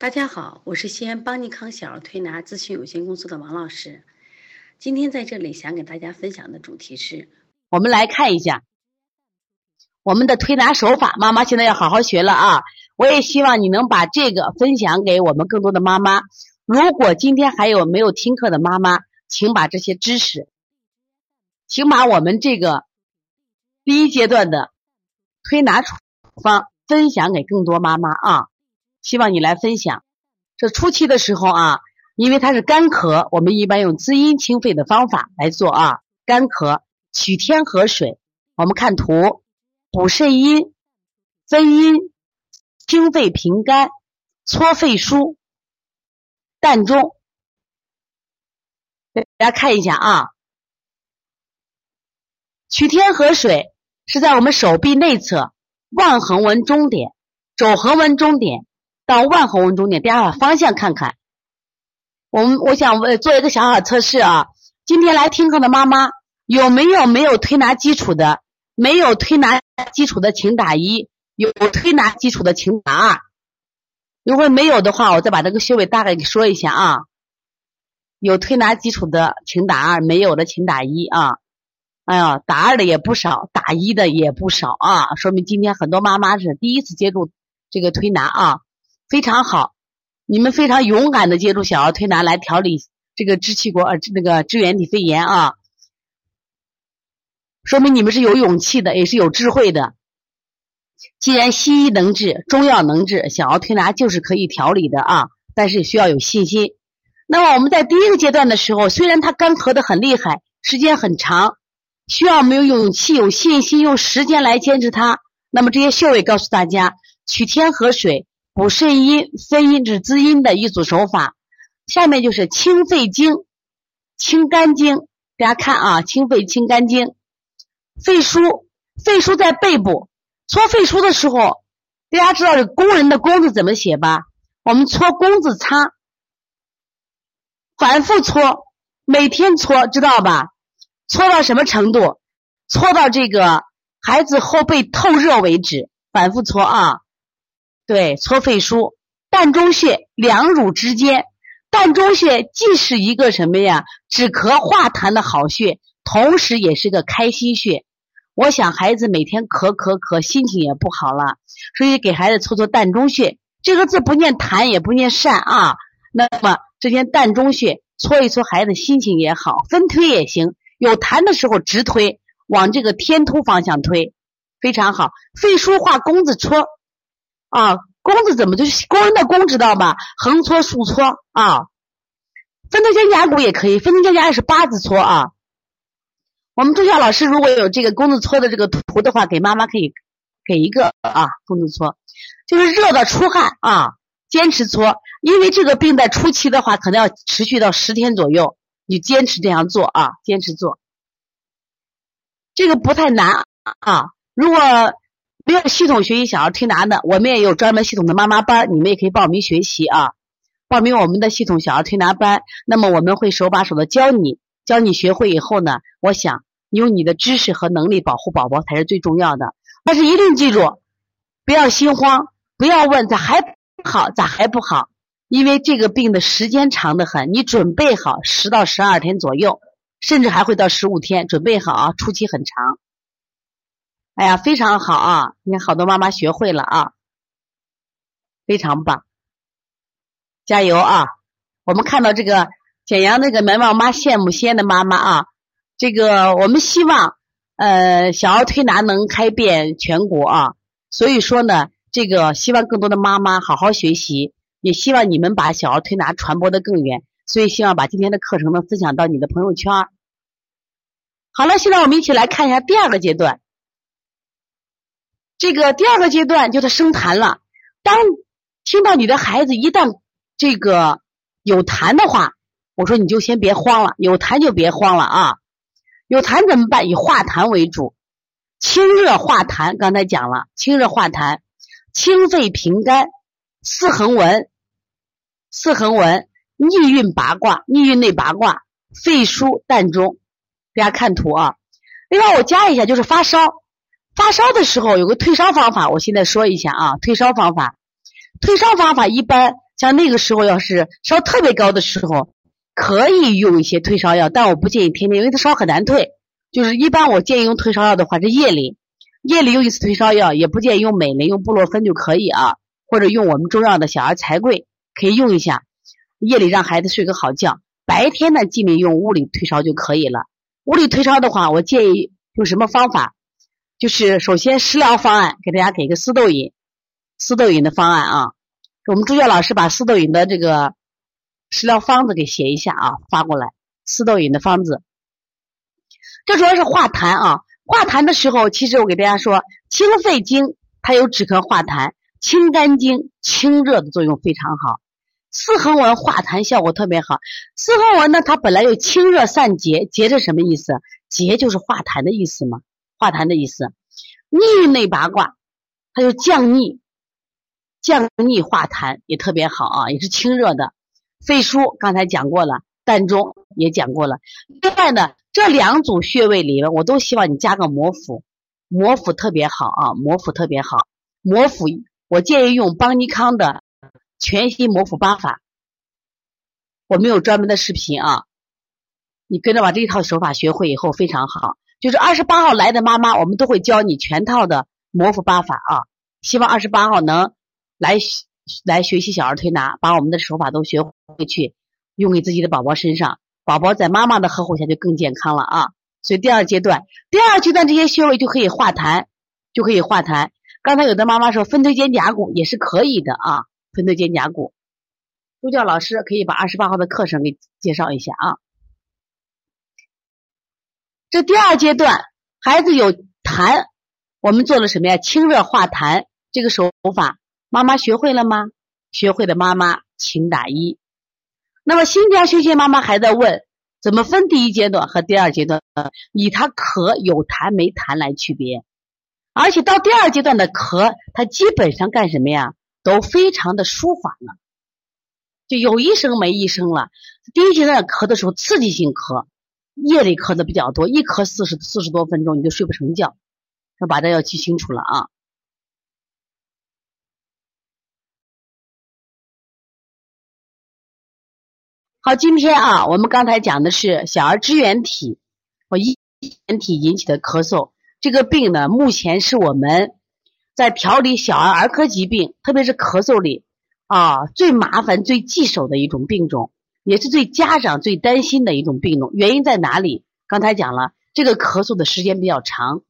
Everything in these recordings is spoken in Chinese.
大家好，我是西安邦尼康小儿推拿咨询有限公司的王老师。今天在这里想给大家分享的主题是，我们来看一下我们的推拿手法。妈妈现在要好好学了啊！我也希望你能把这个分享给我们更多的妈妈。如果今天还有没有听课的妈妈，请把这些知识，请把我们这个第一阶段的推拿处方分享给更多妈妈啊！希望你来分享。这初期的时候啊，因为它是干咳，我们一般用滋阴清肺的方法来做啊。干咳取天河水，我们看图，补肾阴、分阴、清肺平肝、搓肺腧、膻中。大家看一下啊，取天河水是在我们手臂内侧腕横纹中点、肘横纹中点。到万横纹中点，大家把方向看看。我们我想问做一个小小测试啊。今天来听课的妈妈有没有没有推拿基础的？没有推拿基础的请打一，有推拿基础的请打二。如果没有的话，我再把这个穴位大概给说一下啊。有推拿基础的请打二，没有的请打一啊。哎呀，打二的也不少，打一的也不少啊，说明今天很多妈妈是第一次接触这个推拿啊。非常好，你们非常勇敢的接触小儿推拿来调理这个支气管呃那个支原体肺炎啊，说明你们是有勇气的，也是有智慧的。既然西医能治，中药能治，小儿推拿就是可以调理的啊，但是需要有信心。那么我们在第一个阶段的时候，虽然它干咳的很厉害，时间很长，需要没有勇气、有信心，用时间来坚持它。那么这些穴位告诉大家，取天河水。补肾阴、分阴、治滋阴的一组手法。下面就是清肺经、清肝经。大家看啊，清肺、清肝经。肺腧，肺腧在背部。搓肺腧的时候，大家知道这工人的工字怎么写吧？我们搓工字擦，反复搓，每天搓，知道吧？搓到什么程度？搓到这个孩子后背透热为止，反复搓啊。对，搓肺腧，膻中穴两乳之间，膻中穴既是一个什么呀，止咳化痰的好穴，同时也是个开心穴。我想孩子每天咳咳咳，心情也不好了，所以给孩子搓搓膻中穴。这个字不念痰，也不念善啊。那么这些膻中穴搓一搓，孩子心情也好，分推也行。有痰的时候直推，往这个天突方向推，非常好。肺腧化弓子搓。啊，弓子怎么就是工人的弓知道吧？横搓竖搓啊，分推肩胛骨也可以，分推肩胛也是八字搓啊。我们中校老师如果有这个弓子搓的这个图的话，给妈妈可以给一个啊，弓子搓，就是热的出汗啊，坚持搓，因为这个病在初期的话，可能要持续到十天左右，你坚持这样做啊，坚持做，这个不太难啊，如果。没有系统学习小儿推拿的，我们也有专门系统的妈妈班，你们也可以报名学习啊。报名我们的系统小儿推拿班，那么我们会手把手的教你，教你学会以后呢，我想用你的知识和能力保护宝宝才是最重要的。但是一定记住，不要心慌，不要问咋还不好，咋还不好？因为这个病的时间长得很，你准备好十到十二天左右，甚至还会到十五天，准备好啊，初期很长。哎呀，非常好啊！你看，好多妈妈学会了啊，非常棒，加油啊！我们看到这个简阳那个门旺妈羡慕西安的妈妈啊，这个我们希望呃小儿推拿能开遍全国啊，所以说呢，这个希望更多的妈妈好好学习，也希望你们把小儿推拿传播的更远，所以希望把今天的课程呢分享到你的朋友圈。好了，现在我们一起来看一下第二个阶段。这个第二个阶段就是生痰了。当听到你的孩子一旦这个有痰的话，我说你就先别慌了，有痰就别慌了啊。有痰怎么办？以化痰为主，清热化痰。刚才讲了，清热化痰，清肺平肝，四横纹，四横纹逆运八卦，逆运内八卦，肺疏膻中。大家看图啊。另外我加一下，就是发烧。发烧的时候有个退烧方法，我现在说一下啊。退烧方法，退烧方法一般像那个时候要是烧特别高的时候，可以用一些退烧药，但我不建议天天，因为它烧很难退。就是一般我建议用退烧药的话是夜里，夜里用一次退烧药，也不建议用美林，用布洛芬就可以啊，或者用我们中药的小儿柴桂可以用一下，夜里让孩子睡个好觉。白天呢，尽量用物理退烧就可以了。物理退烧的话，我建议用什么方法？就是首先食疗方案，给大家给个四豆饮，四豆饮的方案啊。我们助教老师把四豆饮的这个食疗方子给写一下啊，发过来。四豆饮的方子。这主要是化痰啊，化痰的时候，其实我给大家说，清肺经它有止咳化痰，清肝经清热的作用非常好。四横纹化痰效果特别好。四横纹呢，它本来有清热散结，结是什么意思？结就是化痰的意思嘛，化痰的意思。逆内八卦，它就降逆，降逆化痰也特别好啊，也是清热的。肺腧刚才讲过了，膻中也讲过了。另外呢。这两组穴位里面，我都希望你加个摩腹，摩腹特别好啊，摩腹特别好。摩腹，我建议用邦尼康的全息摩腹八法。我们有专门的视频啊，你跟着把这一套手法学会以后非常好。就是二十八号来的妈妈，我们都会教你全套的摩腹八法啊。希望二十八号能来来学习小儿推拿，把我们的手法都学回去，用给自己的宝宝身上。宝宝在妈妈的呵护下就更健康了啊！所以第二阶段，第二阶段这些穴位就可以化痰，就可以化痰。刚才有的妈妈说分推肩胛骨也是可以的啊，分推肩胛骨。助教老师可以把二十八号的课程给介绍一下啊。这第二阶段，孩子有痰，我们做了什么呀？清热化痰这个手法，妈妈学会了吗？学会的妈妈请打一。那么新疆休闲妈妈还在问，怎么分第一阶段和第二阶段？以他咳有痰没痰来区别。而且到第二阶段的咳，它基本上干什么呀？都非常的舒缓了，就有一声没一声了。第一阶段咳的时候，刺激性咳，夜里咳的比较多，一咳四十四十多分钟，你就睡不成觉。要把这要记清楚了啊。好，今天啊，我们刚才讲的是小儿支原体或支原体引起的咳嗽，这个病呢，目前是我们在调理小儿儿科疾病，特别是咳嗽里啊最麻烦、最棘手的一种病种，也是最家长最担心的一种病种。原因在哪里？刚才讲了，这个咳嗽的时间比较长，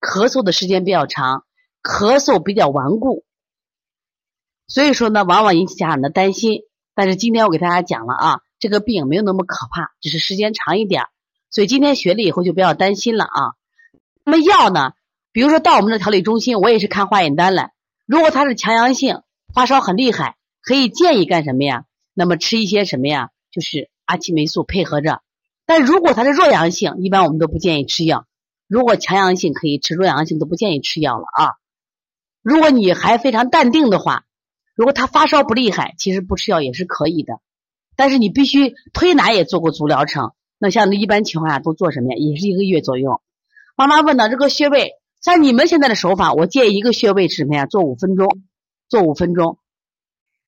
咳嗽的时间比较长，咳嗽比较顽固，所以说呢，往往引起家长的担心。但是今天我给大家讲了啊，这个病没有那么可怕，只是时间长一点，所以今天学了以后就不要担心了啊。那么药呢，比如说到我们的调理中心，我也是看化验单了。如果他是强阳性，发烧很厉害，可以建议干什么呀？那么吃一些什么呀？就是阿奇霉素配合着。但如果它是弱阳性，一般我们都不建议吃药。如果强阳性可以吃，弱阳性都不建议吃药了啊。如果你还非常淡定的话。如果他发烧不厉害，其实不吃药也是可以的，但是你必须推拿也做过足疗程。那像一般情况下都做什么呀？也是一个月左右。妈妈问到这个穴位，像你们现在的手法，我建议一个穴位是什么呀？做五分钟，做五分钟。